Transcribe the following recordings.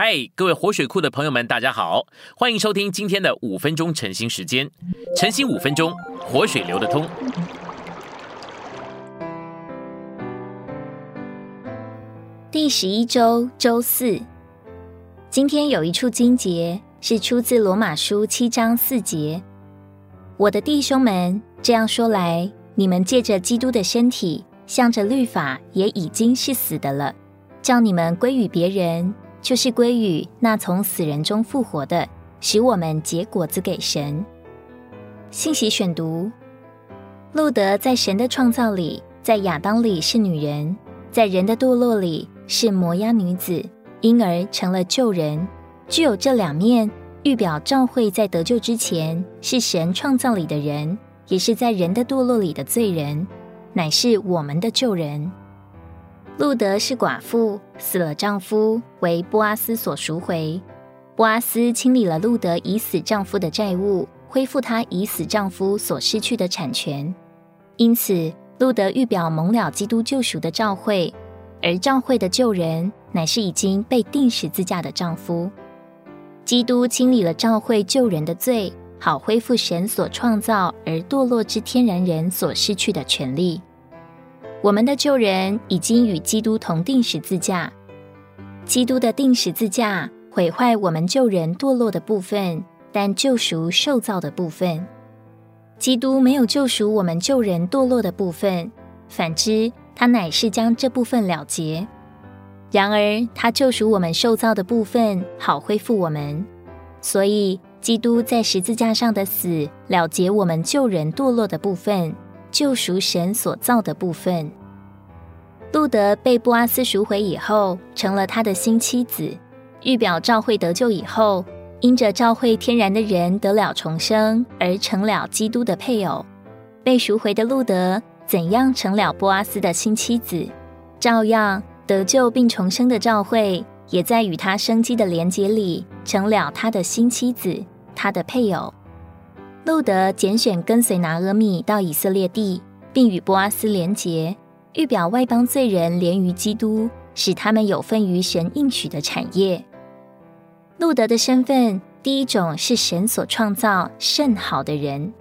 嗨，各位活水库的朋友们，大家好，欢迎收听今天的五分钟晨兴时间。晨兴五分钟，活水流得通。第十一周周四，今天有一处经节是出自罗马书七章四节。我的弟兄们，这样说来，你们借着基督的身体，向着律法也已经是死的了，叫你们归于别人。就是归于那从死人中复活的，使我们结果子给神。信息选读：路德在神的创造里，在亚当里是女人，在人的堕落里是摩押女子，因而成了救人。具有这两面，预表召会在得救之前是神创造里的人，也是在人的堕落里的罪人，乃是我们的救人。路德是寡妇，死了丈夫，为波阿斯所赎回。波阿斯清理了路德已死丈夫的债务，恢复她已死丈夫所失去的产权。因此，路德预表蒙了基督救赎的召会，而召会的救人乃是已经被钉十字架的丈夫。基督清理了召会救人的罪，好恢复神所创造而堕落之天然人所失去的权利。我们的旧人已经与基督同定十字架，基督的定十字架毁坏我们旧人堕落的部分，但救赎受造的部分。基督没有救赎我们旧人堕落的部分，反之，他乃是将这部分了结。然而，他救赎我们受造的部分，好恢复我们。所以，基督在十字架上的死了结我们旧人堕落的部分。救赎神所造的部分。路德被布阿斯赎回以后，成了他的新妻子，预表召会得救以后，因着召会天然的人得了重生，而成了基督的配偶。被赎回的路德怎样成了波阿斯的新妻子，照样得救并重生的召会，也在与他生机的连结里，成了他的新妻子，他的配偶。路德拣选跟随拿阿密到以色列地，并与波阿斯连结，预表外邦罪人连于基督，使他们有份于神应许的产业。路德的身份，第一种是神所创造甚好的人；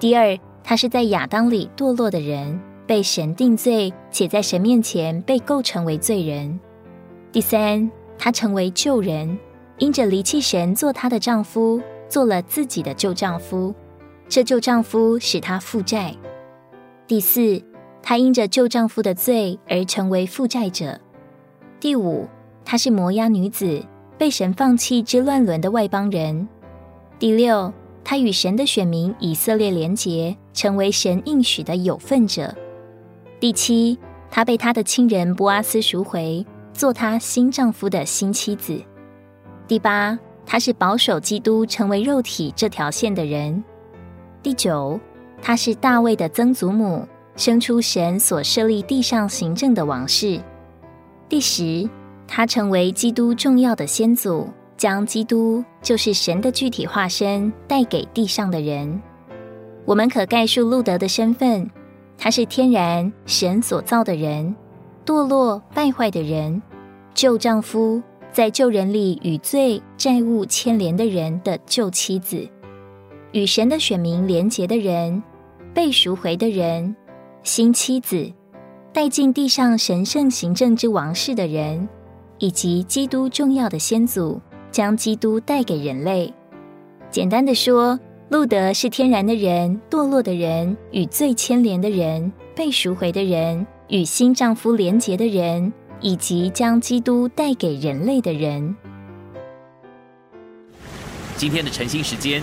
第二，他是在亚当里堕落的人，被神定罪，且在神面前被构成为罪人；第三，他成为旧人，因着离弃神做他的丈夫，做了自己的旧丈夫。这旧丈夫使她负债。第四，她因着旧丈夫的罪而成为负债者。第五，她是摩押女子，被神放弃之乱伦的外邦人。第六，她与神的选民以色列连结，成为神应许的有份者。第七，她被她的亲人波阿斯赎回，做她新丈夫的新妻子。第八，她是保守基督成为肉体这条线的人。第九，她是大卫的曾祖母，生出神所设立地上行政的王室。第十，她成为基督重要的先祖，将基督就是神的具体化身带给地上的人。我们可概述路德的身份：他是天然神所造的人，堕落败坏的人，旧丈夫，在旧人里与罪债务牵连的人的旧妻子。与神的选民连结的人，被赎回的人，新妻子，带进地上神圣行政之王室的人，以及基督重要的先祖，将基督带给人类。简单的说，路德是天然的人，堕落的人，与最牵连的人，被赎回的人，与新丈夫连结的人，以及将基督带给人类的人。今天的晨兴时间，